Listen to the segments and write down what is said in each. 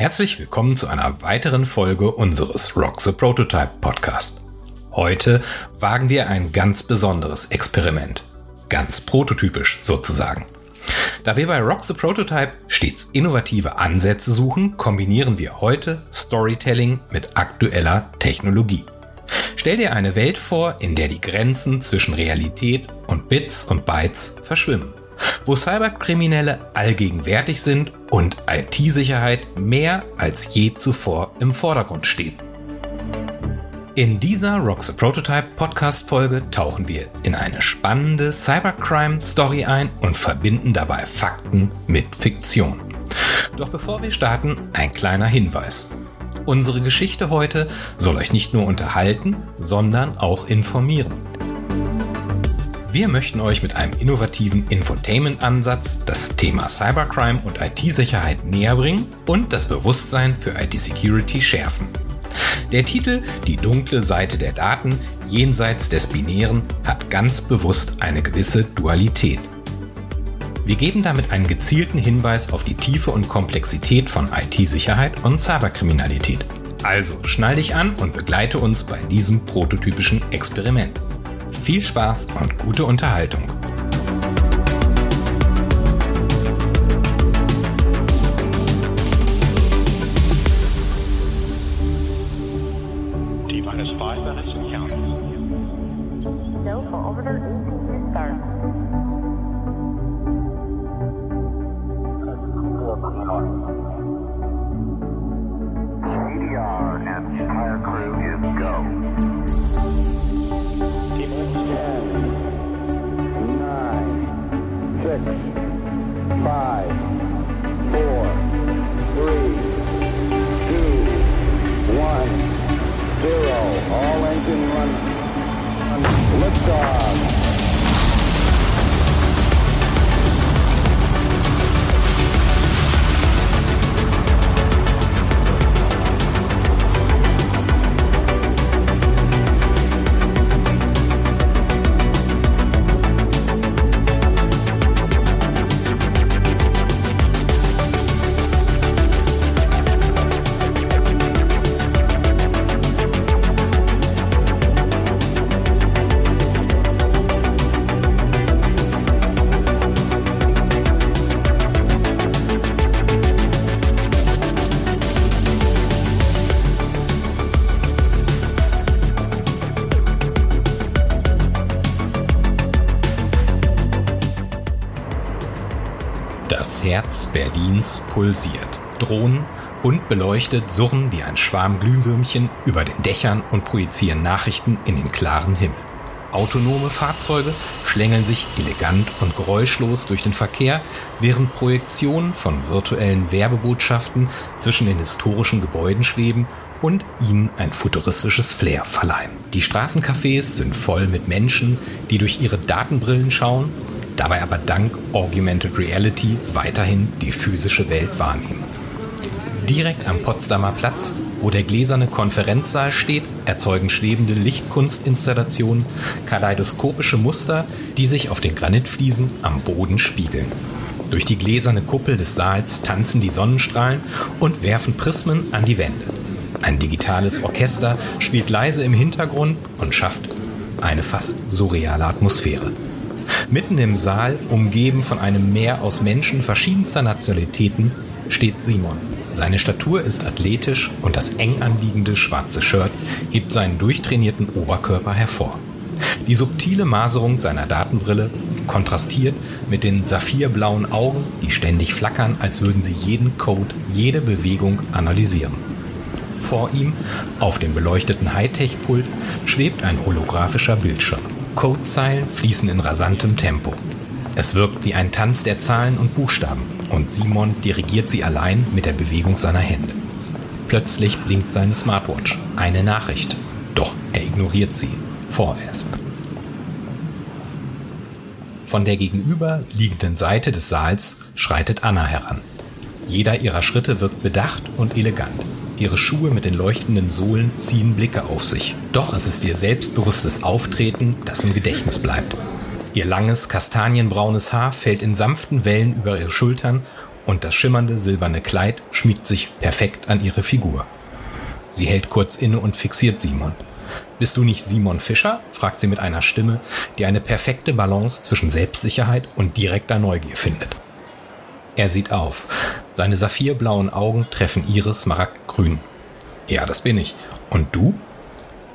Herzlich willkommen zu einer weiteren Folge unseres Rock the Prototype Podcast. Heute wagen wir ein ganz besonderes Experiment. Ganz prototypisch sozusagen. Da wir bei Rock the Prototype stets innovative Ansätze suchen, kombinieren wir heute Storytelling mit aktueller Technologie. Stell dir eine Welt vor, in der die Grenzen zwischen Realität und Bits und Bytes verschwimmen wo Cyberkriminelle allgegenwärtig sind und IT-Sicherheit mehr als je zuvor im Vordergrund steht. In dieser Rock the Prototype Podcast Folge tauchen wir in eine spannende Cybercrime Story ein und verbinden dabei Fakten mit Fiktion. Doch bevor wir starten, ein kleiner Hinweis. Unsere Geschichte heute soll euch nicht nur unterhalten, sondern auch informieren. Wir möchten euch mit einem innovativen Infotainment-Ansatz das Thema Cybercrime und IT-Sicherheit näher bringen und das Bewusstsein für IT-Security schärfen. Der Titel Die dunkle Seite der Daten jenseits des Binären hat ganz bewusst eine gewisse Dualität. Wir geben damit einen gezielten Hinweis auf die Tiefe und Komplexität von IT-Sicherheit und Cyberkriminalität. Also schnall dich an und begleite uns bei diesem prototypischen Experiment. Viel Spaß und gute Unterhaltung. Pulsiert. Drohnen bunt beleuchtet surren wie ein Schwarm Glühwürmchen über den Dächern und projizieren Nachrichten in den klaren Himmel. Autonome Fahrzeuge schlängeln sich elegant und geräuschlos durch den Verkehr, während Projektionen von virtuellen Werbebotschaften zwischen den historischen Gebäuden schweben und ihnen ein futuristisches Flair verleihen. Die Straßencafés sind voll mit Menschen, die durch ihre Datenbrillen schauen dabei aber dank Augmented Reality weiterhin die physische Welt wahrnehmen. Direkt am Potsdamer Platz, wo der gläserne Konferenzsaal steht, erzeugen schwebende Lichtkunstinstallationen kaleidoskopische Muster, die sich auf den Granitfliesen am Boden spiegeln. Durch die gläserne Kuppel des Saals tanzen die Sonnenstrahlen und werfen Prismen an die Wände. Ein digitales Orchester spielt leise im Hintergrund und schafft eine fast surreale Atmosphäre. Mitten im Saal, umgeben von einem Meer aus Menschen verschiedenster Nationalitäten, steht Simon. Seine Statur ist athletisch und das eng anliegende schwarze Shirt hebt seinen durchtrainierten Oberkörper hervor. Die subtile Maserung seiner Datenbrille kontrastiert mit den saphirblauen Augen, die ständig flackern, als würden sie jeden Code, jede Bewegung analysieren. Vor ihm, auf dem beleuchteten Hightech-Pult, schwebt ein holographischer Bildschirm. Codezeilen fließen in rasantem Tempo. Es wirkt wie ein Tanz der Zahlen und Buchstaben und Simon dirigiert sie allein mit der Bewegung seiner Hände. Plötzlich blinkt seine Smartwatch. Eine Nachricht. Doch er ignoriert sie. Vorerst. Von der gegenüber liegenden Seite des Saals schreitet Anna heran. Jeder ihrer Schritte wirkt bedacht und elegant. Ihre Schuhe mit den leuchtenden Sohlen ziehen Blicke auf sich. Doch es ist ihr selbstbewusstes Auftreten, das im Gedächtnis bleibt. Ihr langes, kastanienbraunes Haar fällt in sanften Wellen über ihre Schultern und das schimmernde silberne Kleid schmiegt sich perfekt an ihre Figur. Sie hält kurz inne und fixiert Simon. Bist du nicht Simon Fischer? fragt sie mit einer Stimme, die eine perfekte Balance zwischen Selbstsicherheit und direkter Neugier findet. Er sieht auf. Seine saphirblauen Augen treffen ihre smaragdgrün. Ja, das bin ich. Und du?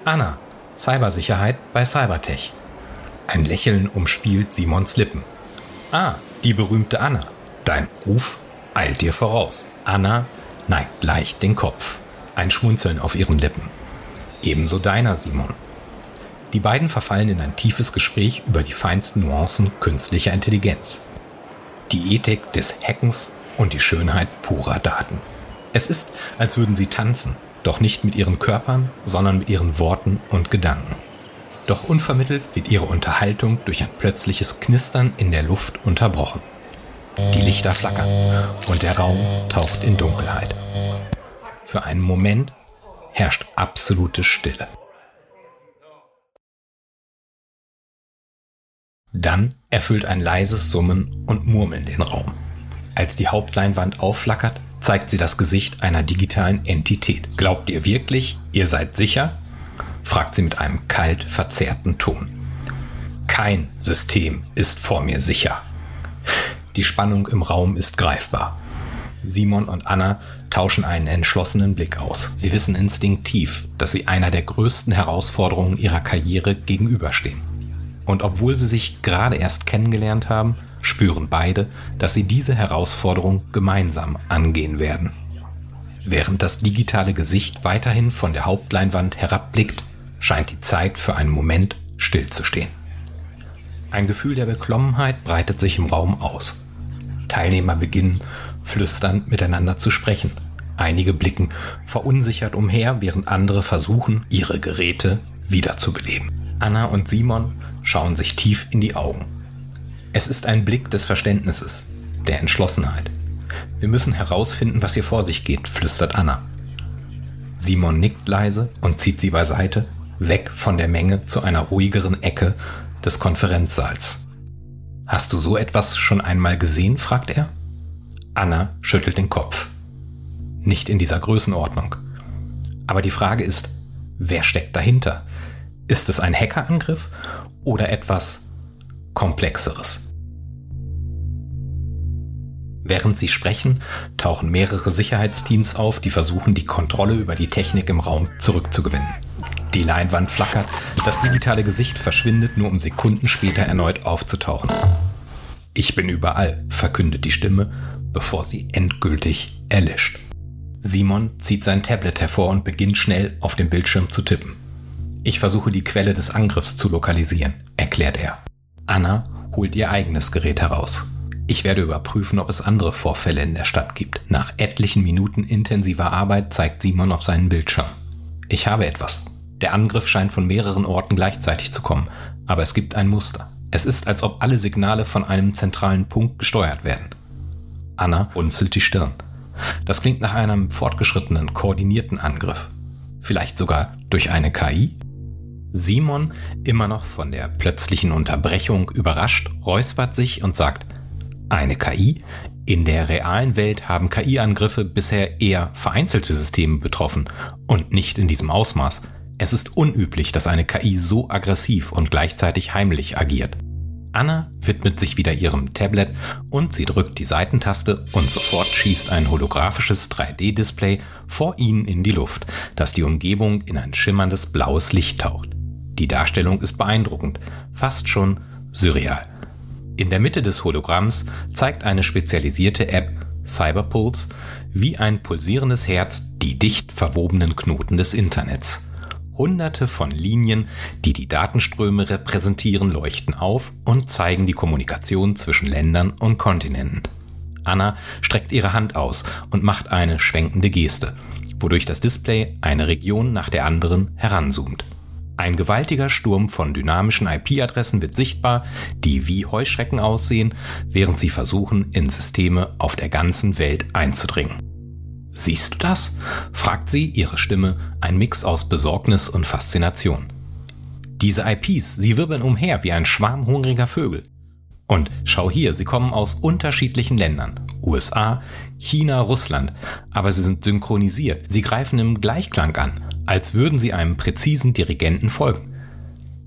Anna, Cybersicherheit bei Cybertech. Ein Lächeln umspielt Simons Lippen. Ah, die berühmte Anna. Dein Ruf eilt dir voraus. Anna neigt leicht den Kopf. Ein Schmunzeln auf ihren Lippen. Ebenso deiner, Simon. Die beiden verfallen in ein tiefes Gespräch über die feinsten Nuancen künstlicher Intelligenz. Die Ethik des Hackens und die Schönheit purer Daten. Es ist, als würden sie tanzen, doch nicht mit ihren Körpern, sondern mit ihren Worten und Gedanken. Doch unvermittelt wird ihre Unterhaltung durch ein plötzliches Knistern in der Luft unterbrochen. Die Lichter flackern und der Raum taucht in Dunkelheit. Für einen Moment herrscht absolute Stille. Dann erfüllt ein leises Summen und Murmeln den Raum. Als die Hauptleinwand aufflackert, zeigt sie das Gesicht einer digitalen Entität. Glaubt ihr wirklich, ihr seid sicher? fragt sie mit einem kalt verzerrten Ton. Kein System ist vor mir sicher. Die Spannung im Raum ist greifbar. Simon und Anna tauschen einen entschlossenen Blick aus. Sie wissen instinktiv, dass sie einer der größten Herausforderungen ihrer Karriere gegenüberstehen. Und obwohl sie sich gerade erst kennengelernt haben, spüren beide, dass sie diese Herausforderung gemeinsam angehen werden. Während das digitale Gesicht weiterhin von der Hauptleinwand herabblickt, scheint die Zeit für einen Moment stillzustehen. Ein Gefühl der Beklommenheit breitet sich im Raum aus. Teilnehmer beginnen flüsternd miteinander zu sprechen. Einige blicken verunsichert umher, während andere versuchen, ihre Geräte wiederzubeleben. Anna und Simon schauen sich tief in die Augen. Es ist ein Blick des Verständnisses, der Entschlossenheit. Wir müssen herausfinden, was hier vor sich geht, flüstert Anna. Simon nickt leise und zieht sie beiseite, weg von der Menge zu einer ruhigeren Ecke des Konferenzsaals. Hast du so etwas schon einmal gesehen? fragt er. Anna schüttelt den Kopf. Nicht in dieser Größenordnung. Aber die Frage ist, wer steckt dahinter? Ist es ein Hackerangriff oder etwas Komplexeres? Während sie sprechen, tauchen mehrere Sicherheitsteams auf, die versuchen, die Kontrolle über die Technik im Raum zurückzugewinnen. Die Leinwand flackert, das digitale Gesicht verschwindet, nur um Sekunden später erneut aufzutauchen. Ich bin überall, verkündet die Stimme, bevor sie endgültig erlischt. Simon zieht sein Tablet hervor und beginnt schnell auf dem Bildschirm zu tippen. Ich versuche die Quelle des Angriffs zu lokalisieren, erklärt er. Anna holt ihr eigenes Gerät heraus. Ich werde überprüfen, ob es andere Vorfälle in der Stadt gibt. Nach etlichen Minuten intensiver Arbeit zeigt Simon auf seinen Bildschirm. Ich habe etwas. Der Angriff scheint von mehreren Orten gleichzeitig zu kommen, aber es gibt ein Muster. Es ist, als ob alle Signale von einem zentralen Punkt gesteuert werden. Anna runzelt die Stirn. Das klingt nach einem fortgeschrittenen, koordinierten Angriff. Vielleicht sogar durch eine KI? Simon, immer noch von der plötzlichen Unterbrechung überrascht, räuspert sich und sagt, eine KI? In der realen Welt haben KI-Angriffe bisher eher vereinzelte Systeme betroffen und nicht in diesem Ausmaß. Es ist unüblich, dass eine KI so aggressiv und gleichzeitig heimlich agiert. Anna widmet sich wieder ihrem Tablet und sie drückt die Seitentaste und sofort schießt ein holographisches 3D-Display vor ihnen in die Luft, das die Umgebung in ein schimmerndes blaues Licht taucht. Die Darstellung ist beeindruckend, fast schon surreal. In der Mitte des Hologramms zeigt eine spezialisierte App Cyberpulse wie ein pulsierendes Herz die dicht verwobenen Knoten des Internets. Hunderte von Linien, die die Datenströme repräsentieren, leuchten auf und zeigen die Kommunikation zwischen Ländern und Kontinenten. Anna streckt ihre Hand aus und macht eine schwenkende Geste, wodurch das Display eine Region nach der anderen heranzoomt. Ein gewaltiger Sturm von dynamischen IP-Adressen wird sichtbar, die wie Heuschrecken aussehen, während sie versuchen, in Systeme auf der ganzen Welt einzudringen. Siehst du das? fragt sie, ihre Stimme ein Mix aus Besorgnis und Faszination. Diese IPs, sie wirbeln umher wie ein Schwarm hungriger Vögel. Und schau hier, sie kommen aus unterschiedlichen Ländern, USA, China, Russland, aber sie sind synchronisiert. Sie greifen im Gleichklang an, als würden sie einem präzisen Dirigenten folgen.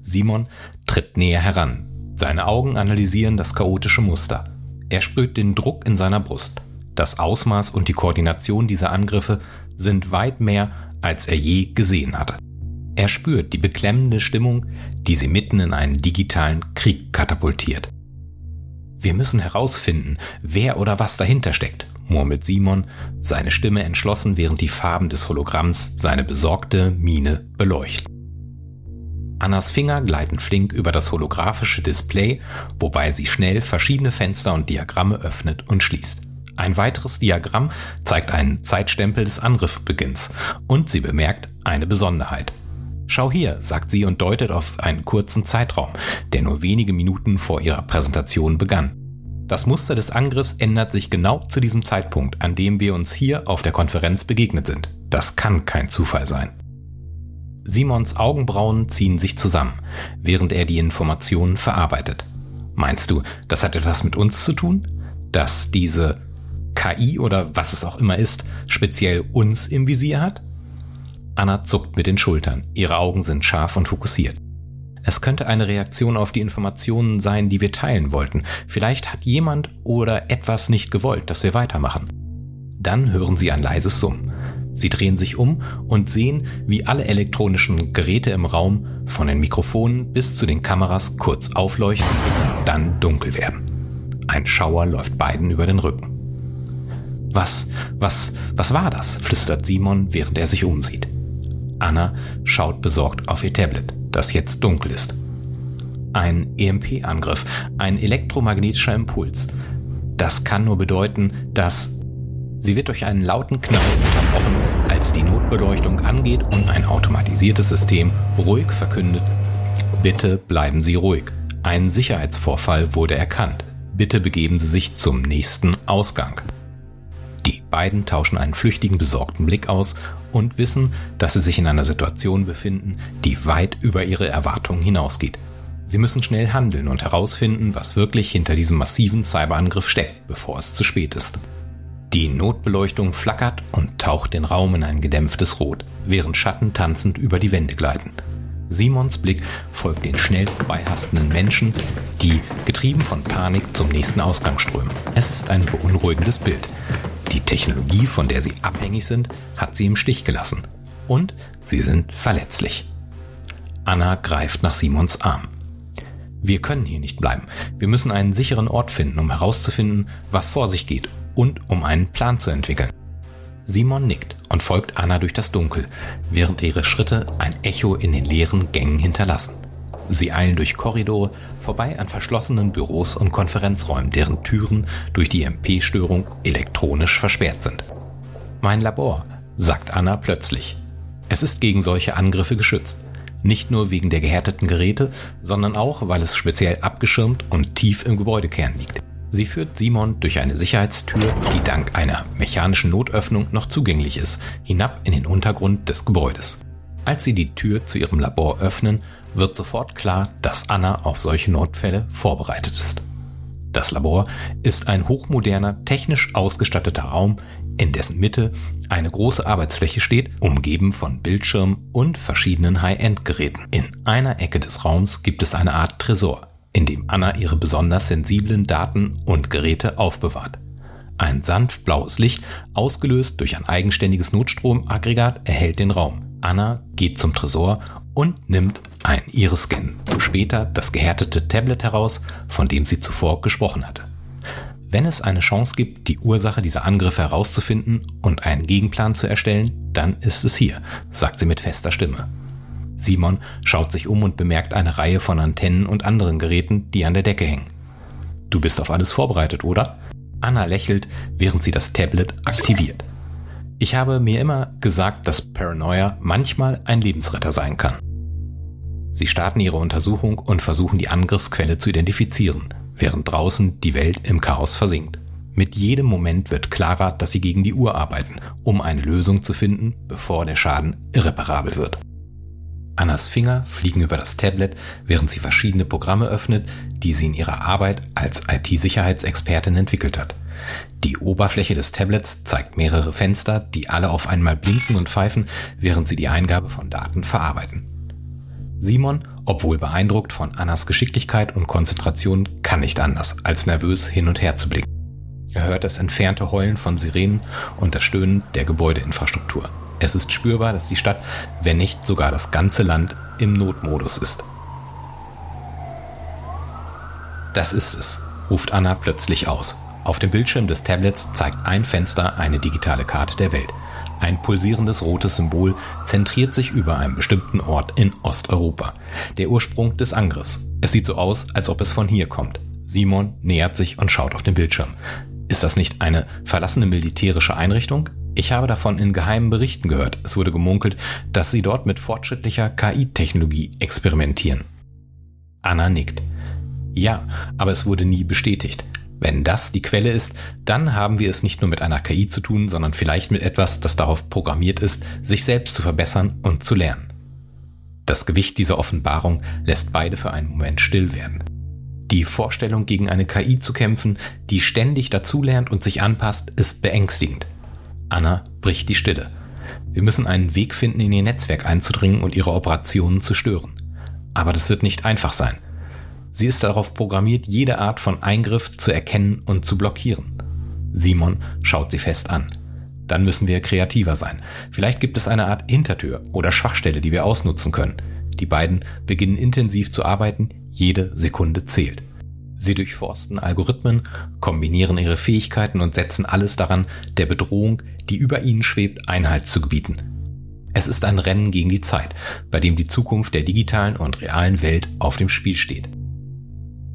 Simon tritt näher heran. Seine Augen analysieren das chaotische Muster. Er spürt den Druck in seiner Brust. Das Ausmaß und die Koordination dieser Angriffe sind weit mehr, als er je gesehen hatte. Er spürt die beklemmende Stimmung, die sie mitten in einen digitalen Krieg katapultiert. Wir müssen herausfinden, wer oder was dahinter steckt, murmelt Simon, seine Stimme entschlossen, während die Farben des Hologramms seine besorgte Miene beleuchten. Annas Finger gleiten flink über das holographische Display, wobei sie schnell verschiedene Fenster und Diagramme öffnet und schließt. Ein weiteres Diagramm zeigt einen Zeitstempel des Angriffsbeginns und sie bemerkt eine Besonderheit. Schau hier, sagt sie und deutet auf einen kurzen Zeitraum, der nur wenige Minuten vor ihrer Präsentation begann. Das Muster des Angriffs ändert sich genau zu diesem Zeitpunkt, an dem wir uns hier auf der Konferenz begegnet sind. Das kann kein Zufall sein. Simons Augenbrauen ziehen sich zusammen, während er die Informationen verarbeitet. Meinst du, das hat etwas mit uns zu tun? Dass diese KI oder was es auch immer ist, speziell uns im Visier hat? Anna zuckt mit den Schultern. Ihre Augen sind scharf und fokussiert. Es könnte eine Reaktion auf die Informationen sein, die wir teilen wollten. Vielleicht hat jemand oder etwas nicht gewollt, dass wir weitermachen. Dann hören sie ein leises Summen. Sie drehen sich um und sehen, wie alle elektronischen Geräte im Raum von den Mikrofonen bis zu den Kameras kurz aufleuchten dann dunkel werden. Ein Schauer läuft beiden über den Rücken. Was, was, was war das? flüstert Simon, während er sich umsieht. Anna schaut besorgt auf ihr Tablet, das jetzt dunkel ist. Ein EMP-Angriff, ein elektromagnetischer Impuls. Das kann nur bedeuten, dass sie wird durch einen lauten Knall unterbrochen, als die Notbeleuchtung angeht und ein automatisiertes System ruhig verkündet, bitte bleiben Sie ruhig. Ein Sicherheitsvorfall wurde erkannt. Bitte begeben Sie sich zum nächsten Ausgang. Die beiden tauschen einen flüchtigen, besorgten Blick aus und wissen, dass sie sich in einer Situation befinden, die weit über ihre Erwartungen hinausgeht. Sie müssen schnell handeln und herausfinden, was wirklich hinter diesem massiven Cyberangriff steckt, bevor es zu spät ist. Die Notbeleuchtung flackert und taucht den Raum in ein gedämpftes Rot, während Schatten tanzend über die Wände gleiten. Simons Blick folgt den schnell vorbeihastenden Menschen, die, getrieben von Panik, zum nächsten Ausgang strömen. Es ist ein beunruhigendes Bild. Die Technologie, von der sie abhängig sind, hat sie im Stich gelassen. Und sie sind verletzlich. Anna greift nach Simons Arm. Wir können hier nicht bleiben. Wir müssen einen sicheren Ort finden, um herauszufinden, was vor sich geht und um einen Plan zu entwickeln. Simon nickt und folgt Anna durch das Dunkel, während ihre Schritte ein Echo in den leeren Gängen hinterlassen. Sie eilen durch Korridore, vorbei an verschlossenen Büros und Konferenzräumen, deren Türen durch die MP-Störung elektronisch versperrt sind. Mein Labor, sagt Anna plötzlich. Es ist gegen solche Angriffe geschützt. Nicht nur wegen der gehärteten Geräte, sondern auch, weil es speziell abgeschirmt und tief im Gebäudekern liegt. Sie führt Simon durch eine Sicherheitstür, die dank einer mechanischen Notöffnung noch zugänglich ist, hinab in den Untergrund des Gebäudes. Als sie die Tür zu ihrem Labor öffnen, wird sofort klar, dass Anna auf solche Notfälle vorbereitet ist. Das Labor ist ein hochmoderner, technisch ausgestatteter Raum, in dessen Mitte eine große Arbeitsfläche steht, umgeben von Bildschirmen und verschiedenen High-End-Geräten. In einer Ecke des Raums gibt es eine Art Tresor, in dem Anna ihre besonders sensiblen Daten und Geräte aufbewahrt. Ein sanft blaues Licht, ausgelöst durch ein eigenständiges Notstromaggregat, erhält den Raum. Anna geht zum Tresor und nimmt ein Iris-Scan, später das gehärtete Tablet heraus, von dem sie zuvor gesprochen hatte. Wenn es eine Chance gibt, die Ursache dieser Angriffe herauszufinden und einen Gegenplan zu erstellen, dann ist es hier, sagt sie mit fester Stimme. Simon schaut sich um und bemerkt eine Reihe von Antennen und anderen Geräten, die an der Decke hängen. Du bist auf alles vorbereitet, oder? Anna lächelt, während sie das Tablet aktiviert. Ich habe mir immer gesagt, dass Paranoia manchmal ein Lebensretter sein kann. Sie starten ihre Untersuchung und versuchen die Angriffsquelle zu identifizieren, während draußen die Welt im Chaos versinkt. Mit jedem Moment wird klarer, dass sie gegen die Uhr arbeiten, um eine Lösung zu finden, bevor der Schaden irreparabel wird. Annas Finger fliegen über das Tablet, während sie verschiedene Programme öffnet, die sie in ihrer Arbeit als IT-Sicherheitsexpertin entwickelt hat. Die Oberfläche des Tablets zeigt mehrere Fenster, die alle auf einmal blinken und pfeifen, während sie die Eingabe von Daten verarbeiten. Simon, obwohl beeindruckt von Annas Geschicklichkeit und Konzentration, kann nicht anders, als nervös hin und her zu blicken. Er hört das entfernte Heulen von Sirenen und das Stöhnen der Gebäudeinfrastruktur. Es ist spürbar, dass die Stadt, wenn nicht sogar das ganze Land, im Notmodus ist. Das ist es, ruft Anna plötzlich aus. Auf dem Bildschirm des Tablets zeigt ein Fenster eine digitale Karte der Welt. Ein pulsierendes rotes Symbol zentriert sich über einem bestimmten Ort in Osteuropa. Der Ursprung des Angriffs. Es sieht so aus, als ob es von hier kommt. Simon nähert sich und schaut auf den Bildschirm. Ist das nicht eine verlassene militärische Einrichtung? Ich habe davon in geheimen Berichten gehört. Es wurde gemunkelt, dass sie dort mit fortschrittlicher KI-Technologie experimentieren. Anna nickt. Ja, aber es wurde nie bestätigt. Wenn das die Quelle ist, dann haben wir es nicht nur mit einer KI zu tun, sondern vielleicht mit etwas, das darauf programmiert ist, sich selbst zu verbessern und zu lernen. Das Gewicht dieser Offenbarung lässt beide für einen Moment still werden. Die Vorstellung, gegen eine KI zu kämpfen, die ständig dazulernt und sich anpasst, ist beängstigend. Anna bricht die Stille. Wir müssen einen Weg finden, in ihr Netzwerk einzudringen und ihre Operationen zu stören. Aber das wird nicht einfach sein. Sie ist darauf programmiert, jede Art von Eingriff zu erkennen und zu blockieren. Simon schaut sie fest an. Dann müssen wir kreativer sein. Vielleicht gibt es eine Art Hintertür oder Schwachstelle, die wir ausnutzen können. Die beiden beginnen intensiv zu arbeiten, jede Sekunde zählt. Sie durchforsten Algorithmen, kombinieren ihre Fähigkeiten und setzen alles daran, der Bedrohung, die über ihnen schwebt, Einhalt zu gebieten. Es ist ein Rennen gegen die Zeit, bei dem die Zukunft der digitalen und realen Welt auf dem Spiel steht.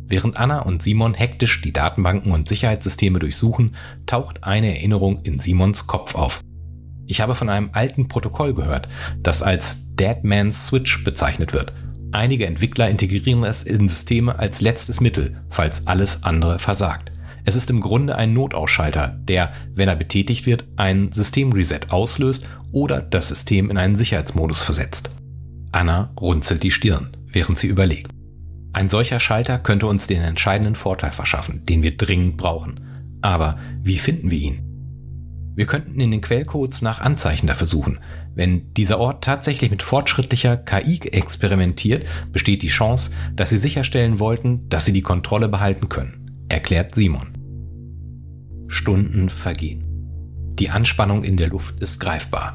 Während Anna und Simon hektisch die Datenbanken und Sicherheitssysteme durchsuchen, taucht eine Erinnerung in Simons Kopf auf. Ich habe von einem alten Protokoll gehört, das als Dead Man's Switch bezeichnet wird – Einige Entwickler integrieren es in Systeme als letztes Mittel, falls alles andere versagt. Es ist im Grunde ein Notausschalter, der, wenn er betätigt wird, einen Systemreset auslöst oder das System in einen Sicherheitsmodus versetzt. Anna runzelt die Stirn, während sie überlegt. Ein solcher Schalter könnte uns den entscheidenden Vorteil verschaffen, den wir dringend brauchen. Aber wie finden wir ihn? Wir könnten in den Quellcodes nach Anzeichen dafür suchen. Wenn dieser Ort tatsächlich mit fortschrittlicher KI experimentiert, besteht die Chance, dass sie sicherstellen wollten, dass sie die Kontrolle behalten können, erklärt Simon. Stunden vergehen. Die Anspannung in der Luft ist greifbar.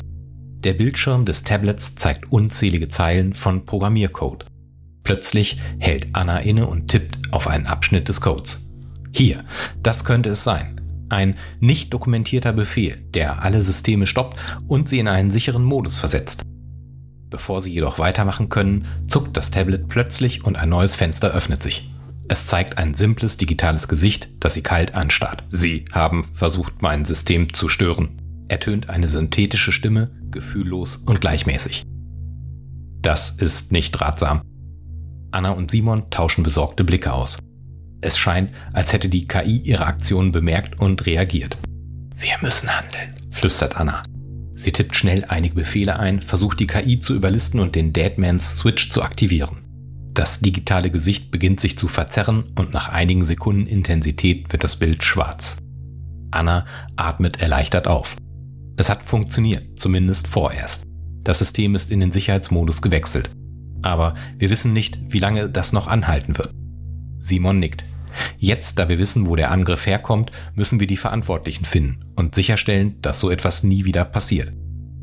Der Bildschirm des Tablets zeigt unzählige Zeilen von Programmiercode. Plötzlich hält Anna inne und tippt auf einen Abschnitt des Codes. Hier, das könnte es sein ein nicht dokumentierter Befehl, der alle Systeme stoppt und sie in einen sicheren Modus versetzt. Bevor sie jedoch weitermachen können, zuckt das Tablet plötzlich und ein neues Fenster öffnet sich. Es zeigt ein simples digitales Gesicht, das sie kalt anstarrt. Sie haben versucht, mein System zu stören. Ertönt eine synthetische Stimme, gefühllos und gleichmäßig. Das ist nicht ratsam. Anna und Simon tauschen besorgte Blicke aus. Es scheint, als hätte die KI ihre Aktionen bemerkt und reagiert. Wir müssen handeln, flüstert Anna. Sie tippt schnell einige Befehle ein, versucht die KI zu überlisten und den Deadmans Switch zu aktivieren. Das digitale Gesicht beginnt sich zu verzerren und nach einigen Sekunden Intensität wird das Bild schwarz. Anna atmet erleichtert auf. Es hat funktioniert, zumindest vorerst. Das System ist in den Sicherheitsmodus gewechselt. Aber wir wissen nicht, wie lange das noch anhalten wird. Simon nickt. Jetzt, da wir wissen, wo der Angriff herkommt, müssen wir die Verantwortlichen finden und sicherstellen, dass so etwas nie wieder passiert.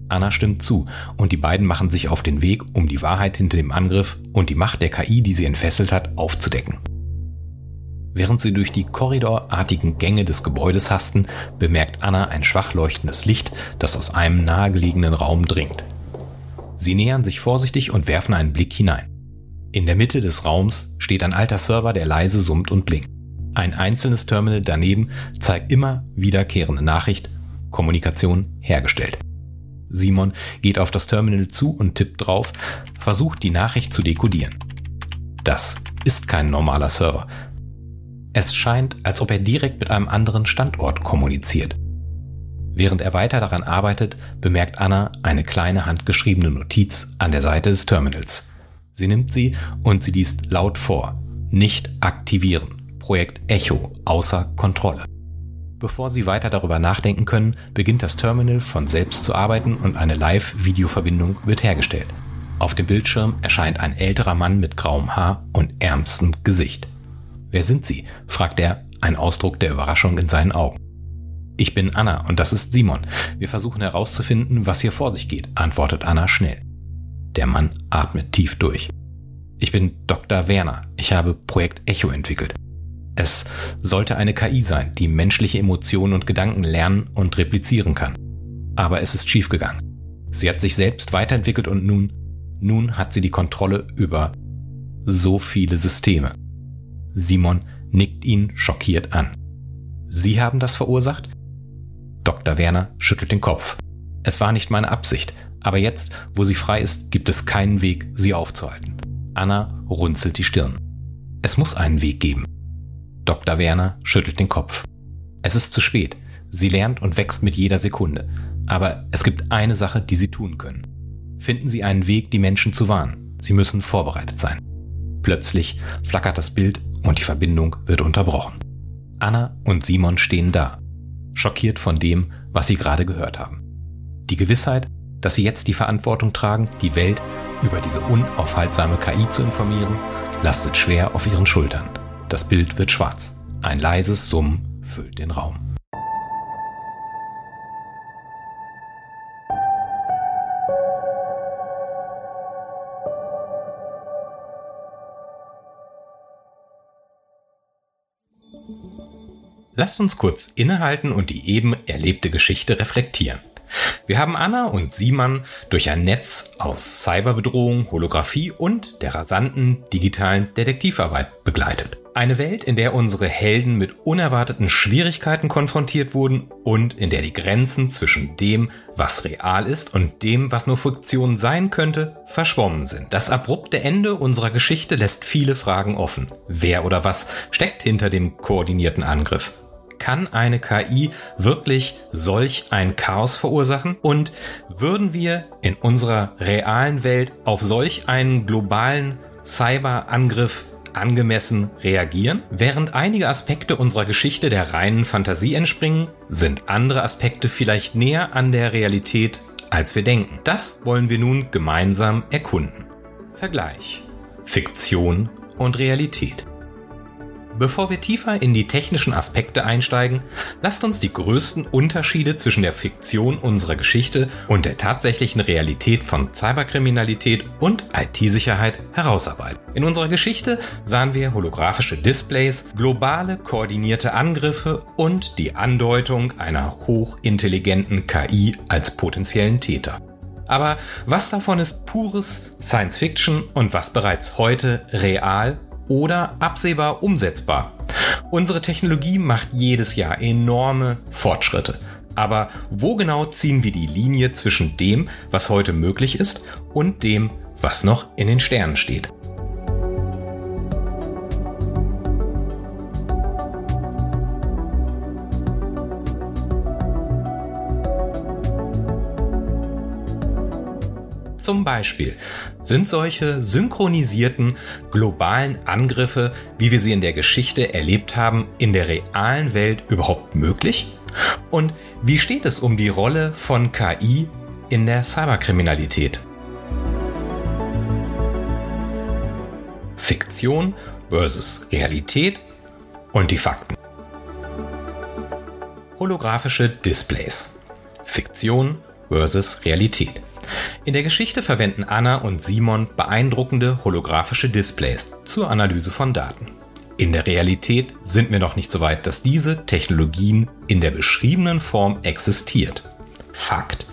Anna stimmt zu und die beiden machen sich auf den Weg, um die Wahrheit hinter dem Angriff und die Macht der KI, die sie entfesselt hat, aufzudecken. Während sie durch die korridorartigen Gänge des Gebäudes hasten, bemerkt Anna ein schwach leuchtendes Licht, das aus einem nahegelegenen Raum dringt. Sie nähern sich vorsichtig und werfen einen Blick hinein. In der Mitte des Raums steht ein alter Server, der leise summt und blinkt. Ein einzelnes Terminal daneben zeigt immer wiederkehrende Nachricht, Kommunikation hergestellt. Simon geht auf das Terminal zu und tippt drauf, versucht die Nachricht zu dekodieren. Das ist kein normaler Server. Es scheint, als ob er direkt mit einem anderen Standort kommuniziert. Während er weiter daran arbeitet, bemerkt Anna eine kleine handgeschriebene Notiz an der Seite des Terminals. Sie nimmt sie und sie liest laut vor. Nicht aktivieren. Projekt Echo außer Kontrolle. Bevor Sie weiter darüber nachdenken können, beginnt das Terminal von selbst zu arbeiten und eine Live-Videoverbindung wird hergestellt. Auf dem Bildschirm erscheint ein älterer Mann mit grauem Haar und ärmstem Gesicht. Wer sind Sie? fragt er, ein Ausdruck der Überraschung in seinen Augen. Ich bin Anna und das ist Simon. Wir versuchen herauszufinden, was hier vor sich geht, antwortet Anna schnell. Der Mann atmet tief durch. Ich bin Dr. Werner. Ich habe Projekt Echo entwickelt. Es sollte eine KI sein, die menschliche Emotionen und Gedanken lernen und replizieren kann. Aber es ist schiefgegangen. Sie hat sich selbst weiterentwickelt und nun, nun hat sie die Kontrolle über so viele Systeme. Simon nickt ihn schockiert an. Sie haben das verursacht? Dr. Werner schüttelt den Kopf. Es war nicht meine Absicht, aber jetzt, wo sie frei ist, gibt es keinen Weg, sie aufzuhalten. Anna runzelt die Stirn. Es muss einen Weg geben. Dr. Werner schüttelt den Kopf. Es ist zu spät. Sie lernt und wächst mit jeder Sekunde. Aber es gibt eine Sache, die Sie tun können. Finden Sie einen Weg, die Menschen zu warnen. Sie müssen vorbereitet sein. Plötzlich flackert das Bild und die Verbindung wird unterbrochen. Anna und Simon stehen da, schockiert von dem, was sie gerade gehört haben. Die Gewissheit, dass sie jetzt die Verantwortung tragen, die Welt über diese unaufhaltsame KI zu informieren, lastet schwer auf ihren Schultern. Das Bild wird schwarz. Ein leises Summen füllt den Raum. Lasst uns kurz innehalten und die eben erlebte Geschichte reflektieren. Wir haben Anna und Simon durch ein Netz aus Cyberbedrohung, Holographie und der rasanten digitalen Detektivarbeit begleitet. Eine Welt, in der unsere Helden mit unerwarteten Schwierigkeiten konfrontiert wurden und in der die Grenzen zwischen dem, was real ist und dem, was nur Fiktion sein könnte, verschwommen sind. Das abrupte Ende unserer Geschichte lässt viele Fragen offen. Wer oder was steckt hinter dem koordinierten Angriff? Kann eine KI wirklich solch ein Chaos verursachen? Und würden wir in unserer realen Welt auf solch einen globalen Cyberangriff angemessen reagieren? Während einige Aspekte unserer Geschichte der reinen Fantasie entspringen, sind andere Aspekte vielleicht näher an der Realität, als wir denken. Das wollen wir nun gemeinsam erkunden. Vergleich. Fiktion und Realität. Bevor wir tiefer in die technischen Aspekte einsteigen, lasst uns die größten Unterschiede zwischen der Fiktion unserer Geschichte und der tatsächlichen Realität von Cyberkriminalität und IT-Sicherheit herausarbeiten. In unserer Geschichte sahen wir holographische Displays, globale koordinierte Angriffe und die Andeutung einer hochintelligenten KI als potenziellen Täter. Aber was davon ist pures Science Fiction und was bereits heute real oder absehbar umsetzbar. Unsere Technologie macht jedes Jahr enorme Fortschritte. Aber wo genau ziehen wir die Linie zwischen dem, was heute möglich ist, und dem, was noch in den Sternen steht? Zum Beispiel sind solche synchronisierten globalen Angriffe, wie wir sie in der Geschichte erlebt haben, in der realen Welt überhaupt möglich? Und wie steht es um die Rolle von KI in der Cyberkriminalität? Fiktion versus Realität und die Fakten. Holographische Displays. Fiktion versus Realität. In der Geschichte verwenden Anna und Simon beeindruckende holographische Displays zur Analyse von Daten. In der Realität sind wir noch nicht so weit, dass diese Technologien in der beschriebenen Form existiert. Fakt.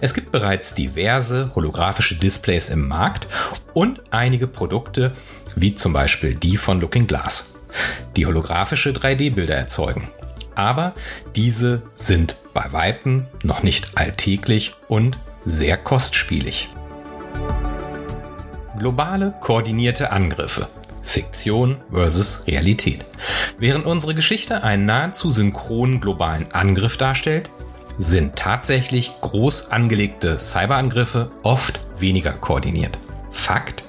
Es gibt bereits diverse holographische Displays im Markt und einige Produkte, wie zum Beispiel die von Looking Glass, die holographische 3D-Bilder erzeugen. Aber diese sind bei Weitem noch nicht alltäglich und sehr kostspielig. Globale koordinierte Angriffe. Fiktion versus Realität. Während unsere Geschichte einen nahezu synchronen globalen Angriff darstellt, sind tatsächlich groß angelegte Cyberangriffe oft weniger koordiniert. Fakt,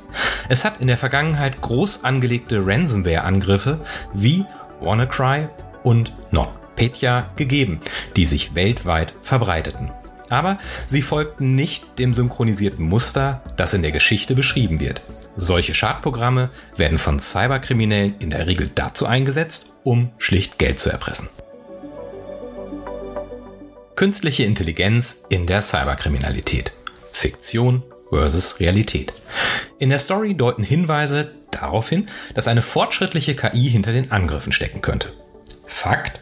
es hat in der Vergangenheit groß angelegte Ransomware-Angriffe wie WannaCry und NotPetya gegeben, die sich weltweit verbreiteten. Aber sie folgten nicht dem synchronisierten Muster, das in der Geschichte beschrieben wird. Solche Schadprogramme werden von Cyberkriminellen in der Regel dazu eingesetzt, um schlicht Geld zu erpressen. Künstliche Intelligenz in der Cyberkriminalität. Fiktion versus Realität. In der Story deuten Hinweise darauf hin, dass eine fortschrittliche KI hinter den Angriffen stecken könnte. Fakt?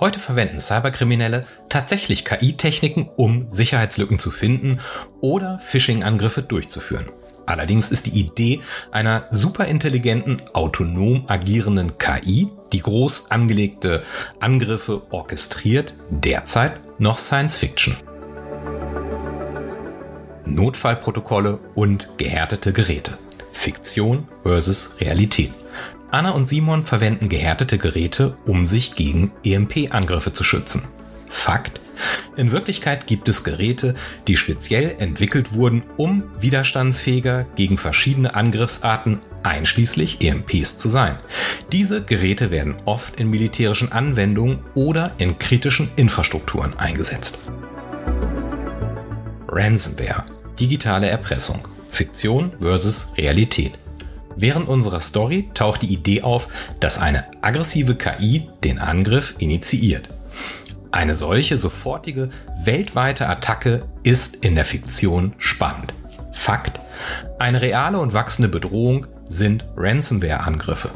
Heute verwenden Cyberkriminelle tatsächlich KI-Techniken, um Sicherheitslücken zu finden oder Phishing-Angriffe durchzuführen. Allerdings ist die Idee einer superintelligenten, autonom agierenden KI, die groß angelegte Angriffe orchestriert, derzeit noch Science Fiction. Notfallprotokolle und gehärtete Geräte. Fiktion versus Realität. Anna und Simon verwenden gehärtete Geräte, um sich gegen EMP-Angriffe zu schützen. Fakt, in Wirklichkeit gibt es Geräte, die speziell entwickelt wurden, um widerstandsfähiger gegen verschiedene Angriffsarten einschließlich EMPs zu sein. Diese Geräte werden oft in militärischen Anwendungen oder in kritischen Infrastrukturen eingesetzt. Ransomware, digitale Erpressung, Fiktion versus Realität. Während unserer Story taucht die Idee auf, dass eine aggressive KI den Angriff initiiert. Eine solche sofortige weltweite Attacke ist in der Fiktion spannend. Fakt, eine reale und wachsende Bedrohung sind Ransomware-Angriffe.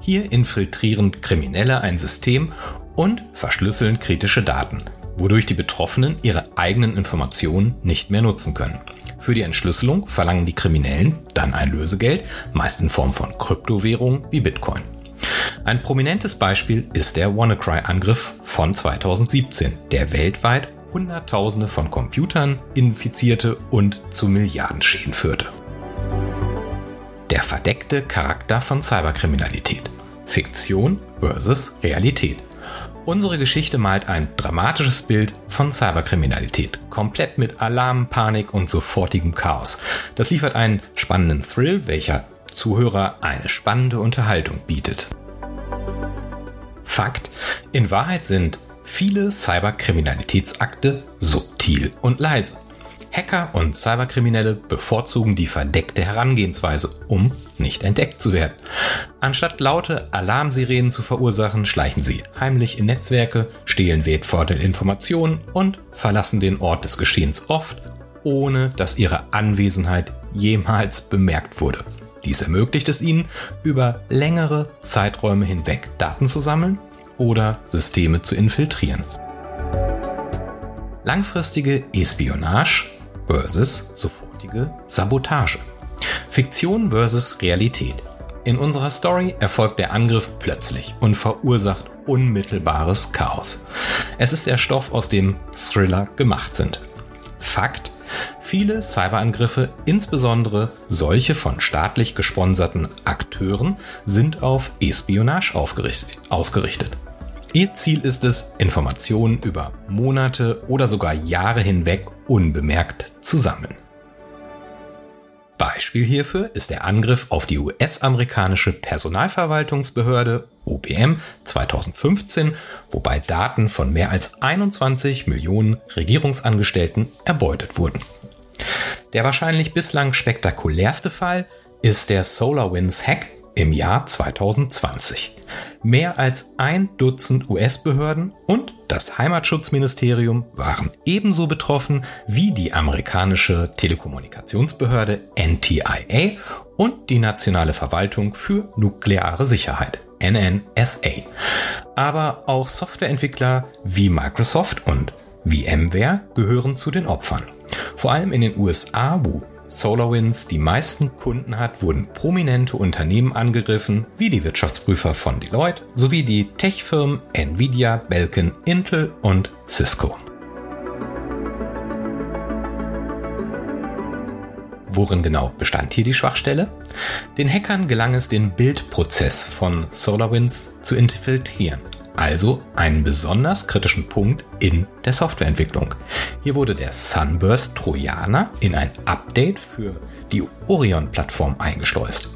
Hier infiltrieren Kriminelle ein System und verschlüsseln kritische Daten, wodurch die Betroffenen ihre eigenen Informationen nicht mehr nutzen können. Für die Entschlüsselung verlangen die Kriminellen dann ein Lösegeld, meist in Form von Kryptowährungen wie Bitcoin. Ein prominentes Beispiel ist der WannaCry-Angriff von 2017, der weltweit Hunderttausende von Computern infizierte und zu Milliardenschäden führte. Der verdeckte Charakter von Cyberkriminalität. Fiktion versus Realität. Unsere Geschichte malt ein dramatisches Bild von Cyberkriminalität, komplett mit Alarm, Panik und sofortigem Chaos. Das liefert einen spannenden Thrill, welcher Zuhörer eine spannende Unterhaltung bietet. Fakt, in Wahrheit sind viele Cyberkriminalitätsakte subtil und leise. Hacker und Cyberkriminelle bevorzugen die verdeckte Herangehensweise, um nicht entdeckt zu werden. Anstatt laute Alarmsirenen zu verursachen, schleichen sie heimlich in Netzwerke, stehlen wertvolle Informationen und verlassen den Ort des Geschehens oft, ohne dass ihre Anwesenheit jemals bemerkt wurde. Dies ermöglicht es ihnen, über längere Zeiträume hinweg Daten zu sammeln oder Systeme zu infiltrieren. Langfristige Espionage versus sofortige Sabotage. Fiktion versus Realität. In unserer Story erfolgt der Angriff plötzlich und verursacht unmittelbares Chaos. Es ist der Stoff, aus dem Thriller gemacht sind. Fakt, Viele Cyberangriffe, insbesondere solche von staatlich gesponserten Akteuren, sind auf Espionage ausgerichtet. Ihr Ziel ist es, Informationen über Monate oder sogar Jahre hinweg unbemerkt zu sammeln. Beispiel hierfür ist der Angriff auf die US-amerikanische Personalverwaltungsbehörde OPM 2015, wobei Daten von mehr als 21 Millionen Regierungsangestellten erbeutet wurden. Der wahrscheinlich bislang spektakulärste Fall ist der SolarWinds Hack im Jahr 2020. Mehr als ein Dutzend US-Behörden und das Heimatschutzministerium waren ebenso betroffen wie die amerikanische Telekommunikationsbehörde NTIA und die Nationale Verwaltung für nukleare Sicherheit NNSA. Aber auch Softwareentwickler wie Microsoft und VMware gehören zu den Opfern. Vor allem in den USA, wo SolarWinds die meisten Kunden hat, wurden prominente Unternehmen angegriffen, wie die Wirtschaftsprüfer von Deloitte sowie die Tech-Firmen Nvidia, Belkin, Intel und Cisco. Worin genau bestand hier die Schwachstelle? Den Hackern gelang es, den Bildprozess von SolarWinds zu infiltrieren. Also einen besonders kritischen Punkt in der Softwareentwicklung. Hier wurde der Sunburst Trojaner in ein Update für die Orion-Plattform eingeschleust.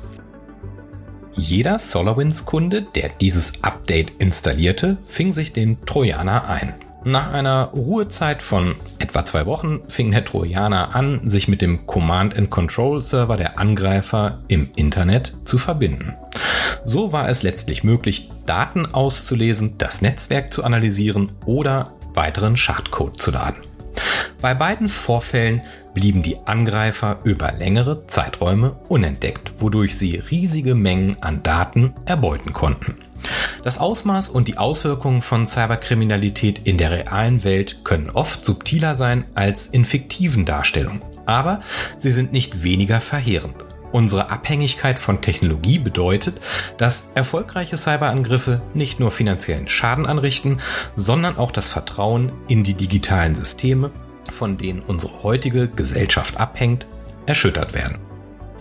Jeder SolarWinds-Kunde, der dieses Update installierte, fing sich den Trojaner ein. Nach einer Ruhezeit von etwa zwei Wochen fing der Trojaner an, sich mit dem Command-and-Control-Server der Angreifer im Internet zu verbinden. So war es letztlich möglich, Daten auszulesen, das Netzwerk zu analysieren oder weiteren Schadcode zu laden. Bei beiden Vorfällen blieben die Angreifer über längere Zeiträume unentdeckt, wodurch sie riesige Mengen an Daten erbeuten konnten. Das Ausmaß und die Auswirkungen von Cyberkriminalität in der realen Welt können oft subtiler sein als in fiktiven Darstellungen, aber sie sind nicht weniger verheerend. Unsere Abhängigkeit von Technologie bedeutet, dass erfolgreiche Cyberangriffe nicht nur finanziellen Schaden anrichten, sondern auch das Vertrauen in die digitalen Systeme, von denen unsere heutige Gesellschaft abhängt, erschüttert werden.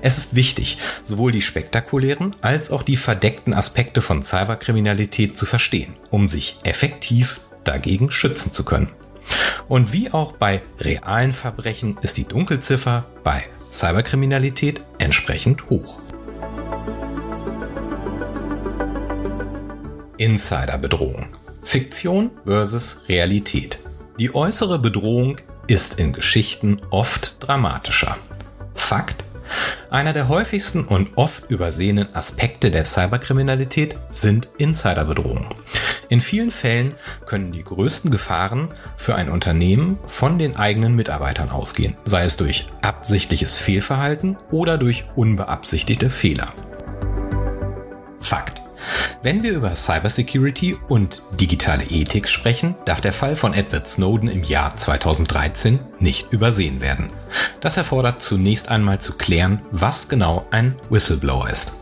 Es ist wichtig, sowohl die spektakulären als auch die verdeckten Aspekte von Cyberkriminalität zu verstehen, um sich effektiv dagegen schützen zu können. Und wie auch bei realen Verbrechen ist die Dunkelziffer bei Cyberkriminalität entsprechend hoch. Insiderbedrohung. Fiktion versus Realität. Die äußere Bedrohung ist in Geschichten oft dramatischer. Fakt, einer der häufigsten und oft übersehenen Aspekte der Cyberkriminalität sind Insiderbedrohungen. In vielen Fällen können die größten Gefahren für ein Unternehmen von den eigenen Mitarbeitern ausgehen, sei es durch absichtliches Fehlverhalten oder durch unbeabsichtigte Fehler. Fakt. Wenn wir über Cybersecurity und digitale Ethik sprechen, darf der Fall von Edward Snowden im Jahr 2013 nicht übersehen werden. Das erfordert zunächst einmal zu klären, was genau ein Whistleblower ist.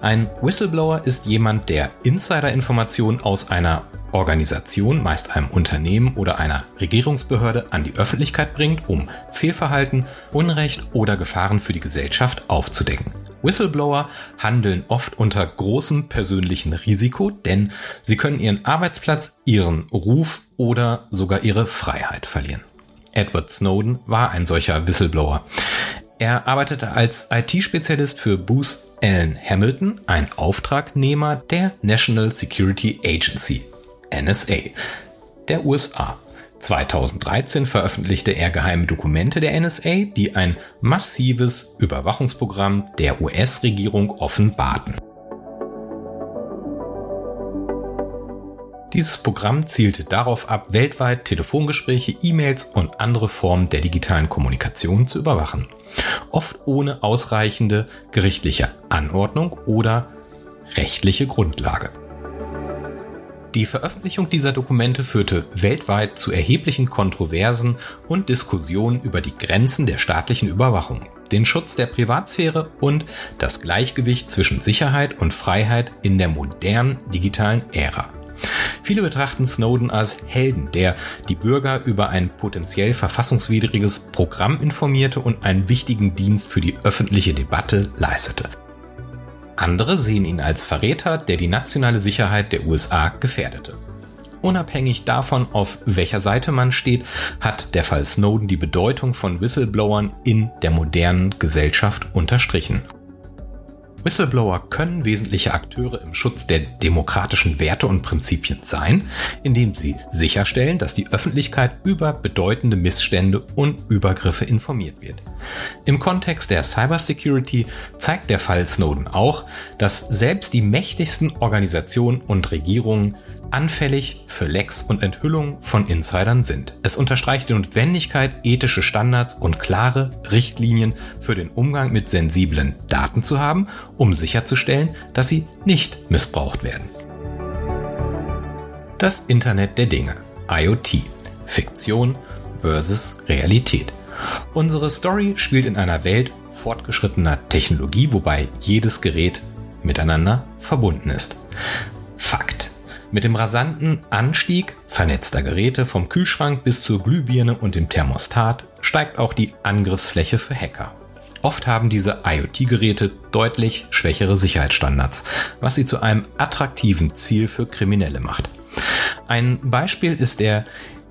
Ein Whistleblower ist jemand, der Insiderinformationen aus einer Organisation, meist einem Unternehmen oder einer Regierungsbehörde, an die Öffentlichkeit bringt, um Fehlverhalten, Unrecht oder Gefahren für die Gesellschaft aufzudecken. Whistleblower handeln oft unter großem persönlichen Risiko, denn sie können ihren Arbeitsplatz, ihren Ruf oder sogar ihre Freiheit verlieren. Edward Snowden war ein solcher Whistleblower. Er arbeitete als IT-Spezialist für Booth Allen Hamilton, ein Auftragnehmer der National Security Agency, NSA, der USA. 2013 veröffentlichte er geheime Dokumente der NSA, die ein massives Überwachungsprogramm der US-Regierung offenbarten. Dieses Programm zielte darauf ab, weltweit Telefongespräche, E-Mails und andere Formen der digitalen Kommunikation zu überwachen, oft ohne ausreichende gerichtliche Anordnung oder rechtliche Grundlage. Die Veröffentlichung dieser Dokumente führte weltweit zu erheblichen Kontroversen und Diskussionen über die Grenzen der staatlichen Überwachung, den Schutz der Privatsphäre und das Gleichgewicht zwischen Sicherheit und Freiheit in der modernen digitalen Ära. Viele betrachten Snowden als Helden, der die Bürger über ein potenziell verfassungswidriges Programm informierte und einen wichtigen Dienst für die öffentliche Debatte leistete. Andere sehen ihn als Verräter, der die nationale Sicherheit der USA gefährdete. Unabhängig davon, auf welcher Seite man steht, hat der Fall Snowden die Bedeutung von Whistleblowern in der modernen Gesellschaft unterstrichen Whistleblower können wesentliche Akteure im Schutz der demokratischen Werte und Prinzipien sein, indem sie sicherstellen, dass die Öffentlichkeit über bedeutende Missstände und Übergriffe informiert wird. Im Kontext der Cybersecurity zeigt der Fall Snowden auch, dass selbst die mächtigsten Organisationen und Regierungen anfällig für Lecks und Enthüllungen von Insidern sind. Es unterstreicht die Notwendigkeit, ethische Standards und klare Richtlinien für den Umgang mit sensiblen Daten zu haben, um sicherzustellen, dass sie nicht missbraucht werden. Das Internet der Dinge, IoT, Fiktion versus Realität. Unsere Story spielt in einer Welt fortgeschrittener Technologie, wobei jedes Gerät miteinander verbunden ist. Fakt. Mit dem rasanten Anstieg vernetzter Geräte vom Kühlschrank bis zur Glühbirne und dem Thermostat steigt auch die Angriffsfläche für Hacker. Oft haben diese IoT-Geräte deutlich schwächere Sicherheitsstandards, was sie zu einem attraktiven Ziel für Kriminelle macht. Ein Beispiel ist der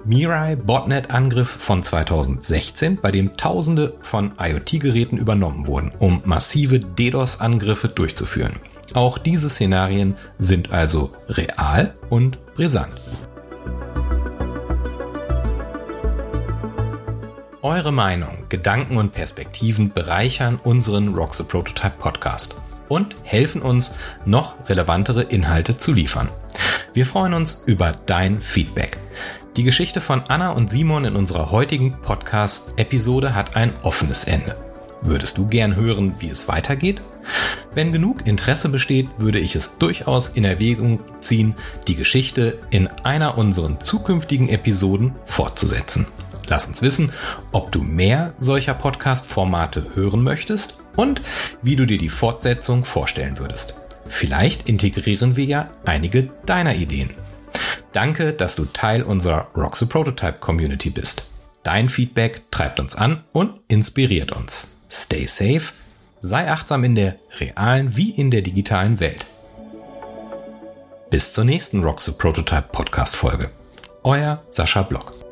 Mirai Botnet-Angriff von 2016, bei dem Tausende von IoT-Geräten übernommen wurden, um massive DDoS-Angriffe durchzuführen. Auch diese Szenarien sind also real und brisant. Eure Meinung, Gedanken und Perspektiven bereichern unseren Rock the Prototype Podcast und helfen uns, noch relevantere Inhalte zu liefern. Wir freuen uns über dein Feedback. Die Geschichte von Anna und Simon in unserer heutigen Podcast-Episode hat ein offenes Ende. Würdest du gern hören, wie es weitergeht? Wenn genug Interesse besteht, würde ich es durchaus in Erwägung ziehen, die Geschichte in einer unserer zukünftigen Episoden fortzusetzen. Lass uns wissen, ob du mehr solcher Podcast-Formate hören möchtest und wie du dir die Fortsetzung vorstellen würdest. Vielleicht integrieren wir ja einige deiner Ideen. Danke, dass du Teil unserer Rock the Prototype Community bist. Dein Feedback treibt uns an und inspiriert uns. Stay safe, sei achtsam in der realen wie in der digitalen Welt. Bis zur nächsten Rock the Prototype Podcast Folge. Euer Sascha Block.